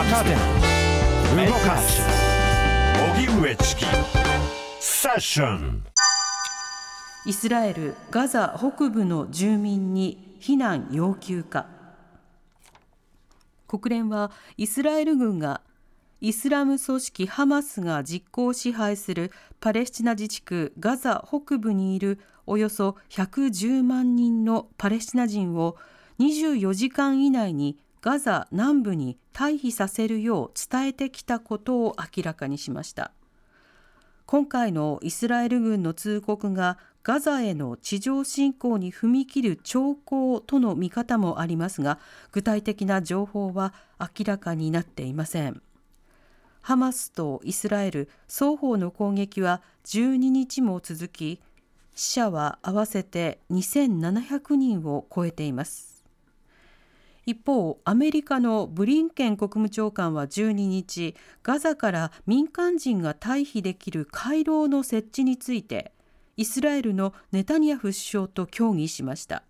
若手動かす。荻上チキ。セッション。イスラエル・ガザ北部の住民に避難要求か。国連はイスラエル軍がイスラム組織ハマスが実効支配するパレスチナ自治区ガザ北部にいるおよそ110万人のパレスチナ人を24時間以内にガザ南部に退避させるよう伝えてきたことを明らかにしました。今回のイスラエル軍の通告がガザへの地上侵攻に踏み切る兆候との見方もありますが具体的な情報は明らかになっていません。ハマスとイスラエル双方の攻撃は12日も続き死者は合わせて2700人を超えています。一方アメリカのブリンケン国務長官は12日ガザから民間人が退避できる回廊の設置についてイスラエルのネタニヤフ首相と協議しました。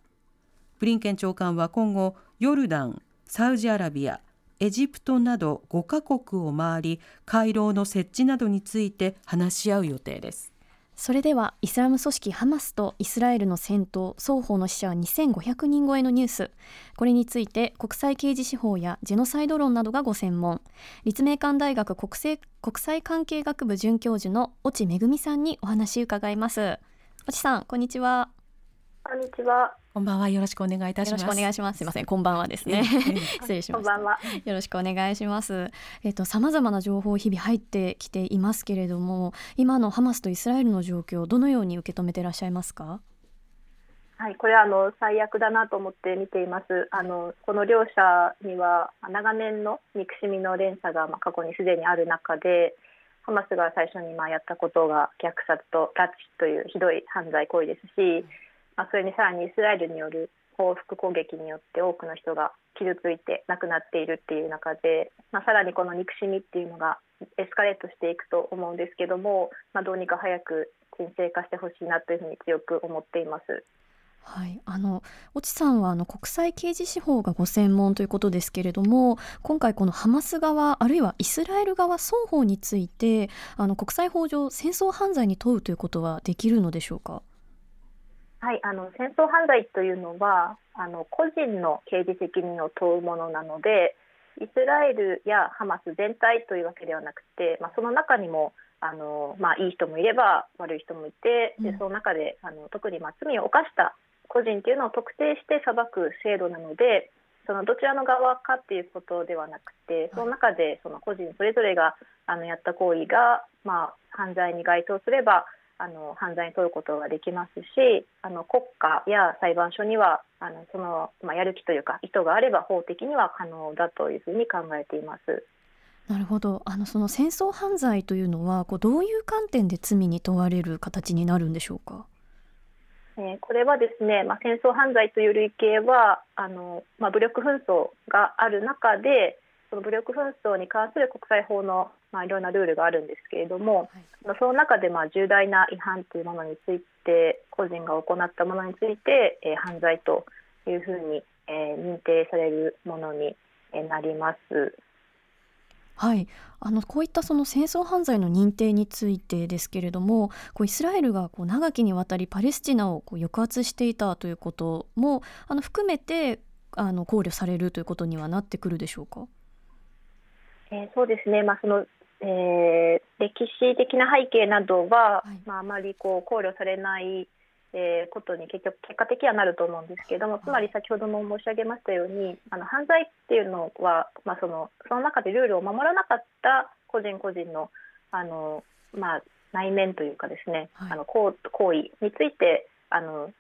ブリンケン長官は今後ヨルダンサウジアラビアエジプトなど5カ国を回り回廊の設置などについて話し合う予定です。それではイスラム組織ハマスとイスラエルの戦闘双方の死者は2500人超えのニュース。これについて国際刑事司法やジェノサイド論などがご専門。立命館大学国際国際関係学部准教授の越智恵さんにお話伺います。越智さんこんにちは。こんにちはこんばんはよろしくお願いいたします。よろしくお願いします。すみません、こんばんはですね。失礼しました。よろしくお願いします。えっ、ー、と様々な情報日々入ってきていますけれども、今のハマスとイスラエルの状況どのように受け止めていらっしゃいますか？はい、これはあの最悪だなと思って見ています。あのこの両者には長年の憎しみの連鎖がまあ過去にすでにある中で。ハマスが最初にまあやったことが虐殺と拉致というひどい犯罪行為ですし、まあ、それにさらにイスラエルによる報復攻撃によって多くの人が傷ついて亡くなっているっていう中で、まあ、さらにこの憎しみっていうのがエスカレートしていくと思うんですけども、まあ、どうにか早く沈静化してほしいなというふうに強く思っています。はい、あの越智さんはあの国際刑事司法がご専門ということですけれども今回このハマス側あるいはイスラエル側双方についてあの国際法上戦争犯罪に問うということはできるのでしょうか？はい、あの戦争犯罪というのはあの個人の刑事責任を問うものなのでイスラエルやハマス全体というわけではなくて、まあ、その中にもあの、まあ、いい人もいれば悪い人もいてでその中であの特にまあ罪を犯した個人というのを特定して裁く制度なのでそのどちらの側かっていうことではなくてその中でその個人それぞれがあのやった行為が、まあ、犯罪に該当すればあの犯罪に問うことができますしあの国家や裁判所にはあのその、まあ、やる気というか意図があれば法的には可能だというふうに考えています。なるほどあのその戦争犯罪というのはこうどういう観点で罪に問われる形になるんでしょうか？えー、これはですね、まあ、戦争犯罪という類型はあの、まあ、武力紛争がある中でその武力紛争に関する国際法のまあ、いろんなルールがあるんですけれども、はい、その中でまあ重大な違反というものについて個人が行ったものについて、えー、犯罪というふうに、えー、認定されるものになります。はい、あのこういったその戦争犯罪の認定についてですけれどもこうイスラエルがこう長きにわたりパレスチナをこう抑圧していたということもあの含めてあの考慮されるということにはなってくるでしょうか？えー、そうですね、まあ、そのえー、歴史的な背景などは、はい、まあ、あまりこう考慮されない、えー、ことに結局結果的にはなると思うんですけれども、つまり先ほども申し上げましたようにあの犯罪っていうのは、まあ、そのその中でルールを守らなかった個人個人のあの、まあ、内面というかですね、はい、あの行為についてあの、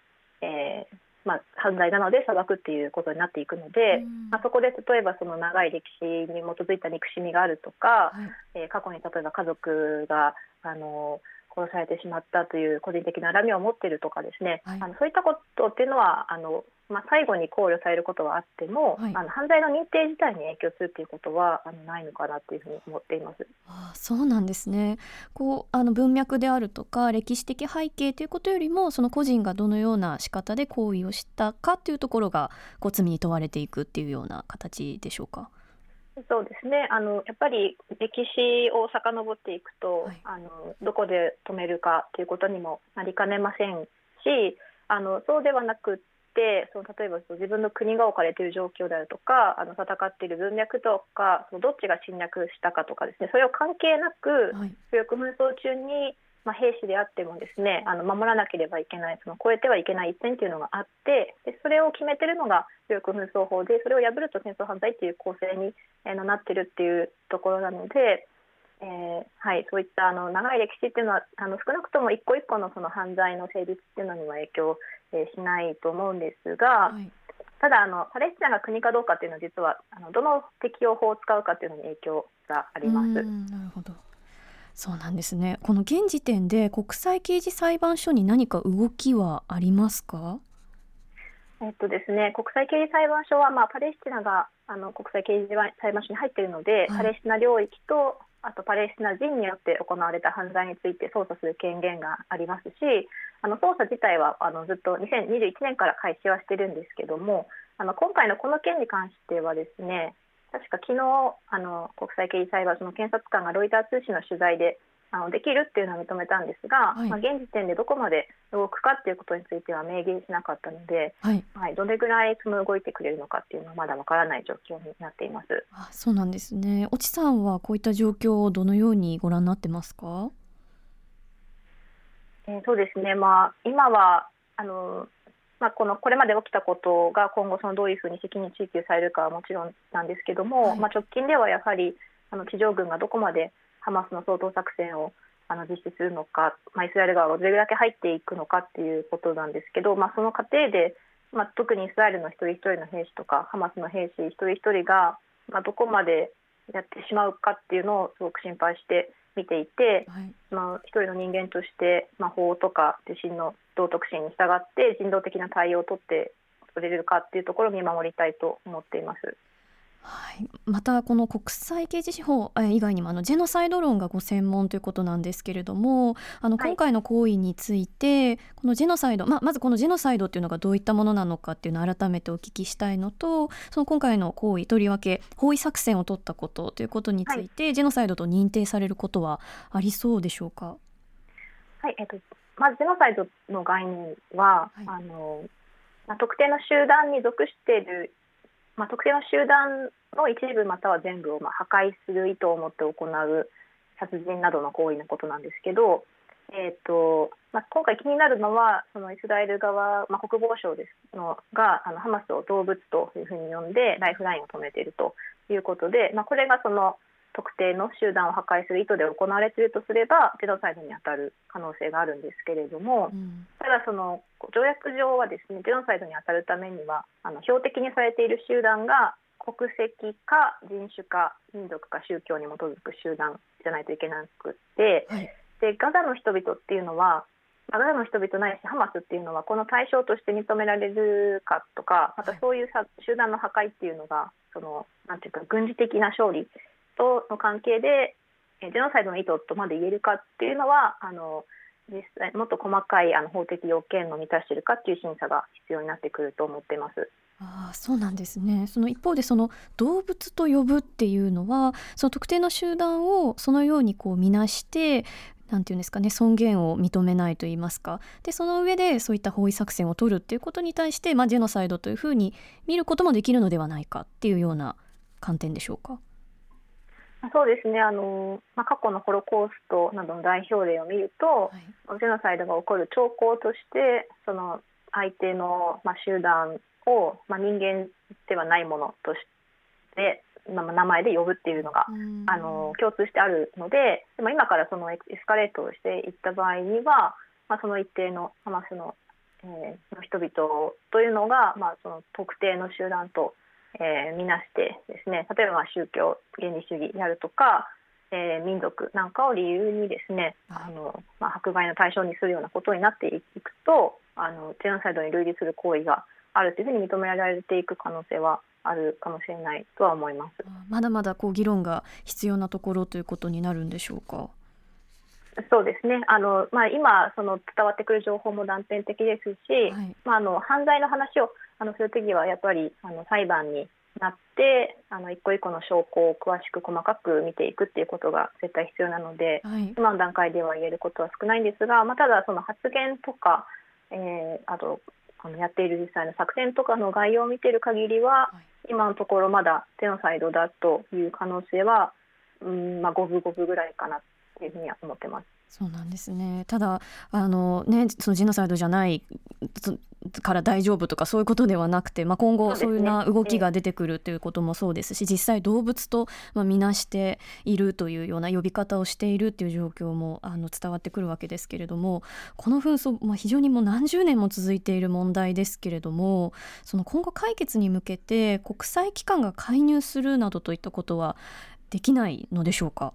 えーまあ、犯罪なので裁くっていうことになっていくので、まあ、そこで例えばその長い歴史に基づいた憎しみがあるとか、はい、えー、過去に例えば家族があの殺されてしまったという個人的な恨みを持っているとかですね、はい、あのそういったことっていうのはあのまあ、最後に考慮されることはあっても、はい、あの犯罪の認定自体に影響するということはあのないのかなというふうに思っています。あそうなんですね。こうあの文脈であるとか歴史的背景ということよりもその個人がどのような仕方で行為をしたかというところがこう罪に問われていくっていうような形でしょうか？そうですね。あのやっぱり歴史を遡っていくと、はい、あのどこで止めるかということにもなりかねませんしあのそうではなくってその例えば自分の国が置かれている状況であるとかあの戦っている文脈とかそのどっちが侵略したかとかですね。それを関係なく、はい、武力紛争中にまあ、兵士であってもですねあの守らなければいけないその超えてはいけない一線というのがあってでそれを決めてるのが武力紛争法でそれを破ると戦争犯罪という構成に、えー、なってるっていうところなので、えーはい、そういったあの長い歴史っていうのはあの少なくとも一個一個のその犯罪の成立っていうのには影響、えー、しないと思うんですが。はいただあの、パレスチナが国かどうかっていうのは実はあのどの適用法を使うかっていうのに影響があります。なるほどそうなんですね。この現時点で国際刑事裁判所に何か動きはありますか？えっとですね、国際刑事裁判所は、まあ、パレスチナがあの国際刑事裁判所に入っているので、はい、パレスチナ領域とあとパレスチナ人によって行われた犯罪について捜査する権限がありますしあの捜査自体はあのずっと2021年から開始はしてるんですけどもあの今回のこの件に関してはですね確か昨日あの国際刑事裁判所の検察官がロイター通信の取材であのできるっていうのを認めたんですが、はい、まあ、現時点でどこまで動くかっていうことについては明言しなかったので、はい、はい、どれぐらいその動いてくれるのかっていうのはまだわからない状況になっています。あそうなんですね。越智さんはこういった状況をどのようにご覧になってますか？えー、そうですね。まあ今はあのまあ、このこれまで起きたことが今後そのどういうふうに責任追及されるかはもちろんなんですけども、はい、まあ、直近ではやはりあの地上軍がどこまでハマスの掃討作戦をあの実施するのか、まあ、イスラエル側がどれだけ入っていくのかっていうことなんですけど、まあ、その過程で、まあ、特にイスラエルの一人一人の兵士とかハマスの兵士一人一人が、まあ、どこまでやってしまうかっていうのをすごく心配して見ていて、はい、まあ、一人の人間として、まあ、法とか自身の道徳心に従って人道的な対応を取って取れるかっていうところを見守りたいと思っています。はい、またこの国際刑事司法以外にもあのジェノサイド論がご専門ということなんですけれどもあの今回の行為について、はい、このジェノサイド、まあ、まずこのジェノサイドっていうのがどういったものなのかっていうのを改めてお聞きしたいのとその今回の行為とりわけ包囲作戦を取ったことということについて、はい、ジェノサイドと認定されることはありそうでしょうか？はい。えっとまずジェノサイドの概念は、はい、あのまあ、特定の集団に属しているまあ、特定の集団の一部または全部をまあ破壊する意図を持って行う殺人などの行為のことなんですけど、えーとまあ、今回気になるのはそのイスラエル側、まあ、国防省ですのがあのハマスを動物というふうに呼んでライフラインを止めているということで、まあ、これがその特定の集団を破壊する意図で行われているとすればジェノサイドに当たる可能性があるんですけれども、うん、ただその条約上はですねジェノサイドに当たるためにはあの標的にされている集団が国籍か人種か民族か宗教に基づく集団じゃないといけなくて、はい、でガザの人々っていうのはガザの人々ないしハマスっていうのはこの対象として認められるかとかまたそういう集団の破壊っていうのがそのなんていうか軍事的な勝利との関係でジェノサイドの意図とまで言えるかっていうのはあの実際もっと細かいあの法的要件の満たしているかっていう審査が必要になってくると思っています。あそうなんですねその一方でその動物と呼ぶっていうのはその特定の集団をそのようにこう見なしてなんていうんですかね尊厳を認めないと言いますかでその上でそういった包囲作戦を取るっていうことに対して、まあ、ジェノサイドというふうに見ることもできるのではないかっていうような観点でしょうか。そうですね。あの、まあ、過去のホロコーストなどの代表例を見ると、はい、ジェノサイドが起こる兆候としてその相手の、まあ、集団を、まあ、人間ではないものとして、まあ、名前で呼ぶっていうのが、あの共通してあるのででも今からそのエスカレートをしていった場合には、まあ、その一定のハマスの,、えー、の人々というのが、まあ、その特定の集団とえー、見なしてですね例えば宗教原理主義であるとか、えー、民族なんかを理由にですね、あのまあ、迫害の対象にするようなことになっていくとあのジェノサイドに類似する行為があるというふうに認められていく可能性はあるかもしれないとは思います。まだまだこう議論が必要なところということになるんでしょうか？そうですねあの、まあ、今その伝わってくる情報も断片的ですし、はい、まあ、あの犯罪の話をあのそういう時はやっぱりあの裁判になってあの一個一個の証拠を詳しく細かく見ていくっていうことが絶対必要なので、はい、今の段階では言えることは少ないんですが、まあ、ただその発言とか、えー、あとあのやっている実際の作戦とかの概要を見ている限りは、はい、今のところまだテノサイドだという可能性は、うんまあ、五分五分ぐらいかなというふうには思ってます。そうなんですね。ただあの、ね、そのジノサイドじゃないから大丈夫とかそういうことではなくて、まあ、今後そういうな動きが出てくるということもそうですし実際動物とまあ見なしているというような呼び方をしているという状況もあの伝わってくるわけですけれどもこの紛争、まあ、非常にもう何十年も続いている問題ですけれどもその今後解決に向けて国際機関が介入するなどといったことはできないのでしょうか？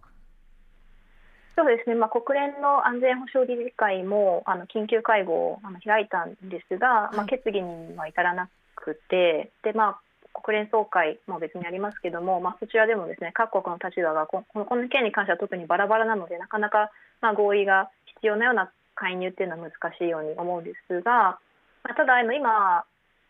そうですね、まあ、国連の安全保障理事会もあの緊急会合を開いたんですが、まあ、決議には至らなくて、でまあ、国連総会も別にありますけども、まあ、そちらでもですね各国の立場がこのこの件に関しては特にバラバラなのでなかなかまあ合意が必要なような介入っていうのは難しいように思うんですが、まあ、ただ今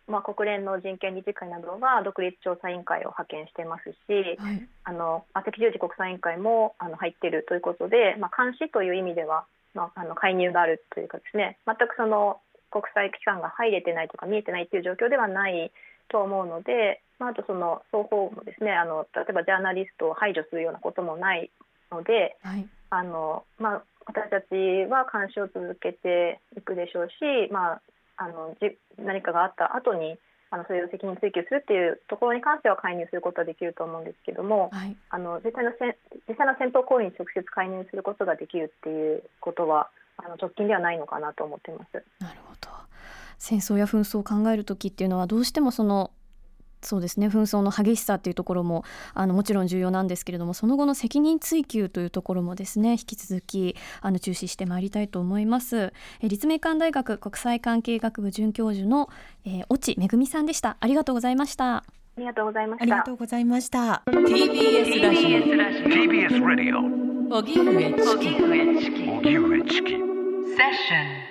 まあ、国連の人権理事会などが独立調査委員会を派遣してますし、はい、あの赤十字国際委員会もあの入っているということで、まあ、監視という意味では、まあ、あの介入があるというかですね。全くその国際機関が入れてないとか見えてないという状況ではないと思うので、まあ、あとその双方もですねあの例えばジャーナリストを排除するようなこともないので、はい、あのまあ、私たちは監視を続けていくでしょうし、まあ、あのじ何かがあった後にあのそれを責任追及するっていうところに関しては介入することはできると思うんですけども、はい、あの実際のせ実際の戦闘行為に直接介入することができるっていうことはあの直近ではないのかなと思っています。なるほど戦争や紛争を考える時っていうのはどうしてもそのそうですね。紛争の激しさというところもあのもちろん重要なんですけれどもその後の責任追及というところもですね引き続きあの注視してまいりたいと思います。え立命館大学国際関係学部准教授の、えー、越智恵さんでした。ありがとうございました。ありがとうございました。ありがとうございました。TBS ラジオ。TBS ラジオ。荻上チキ。荻上チキ。セッション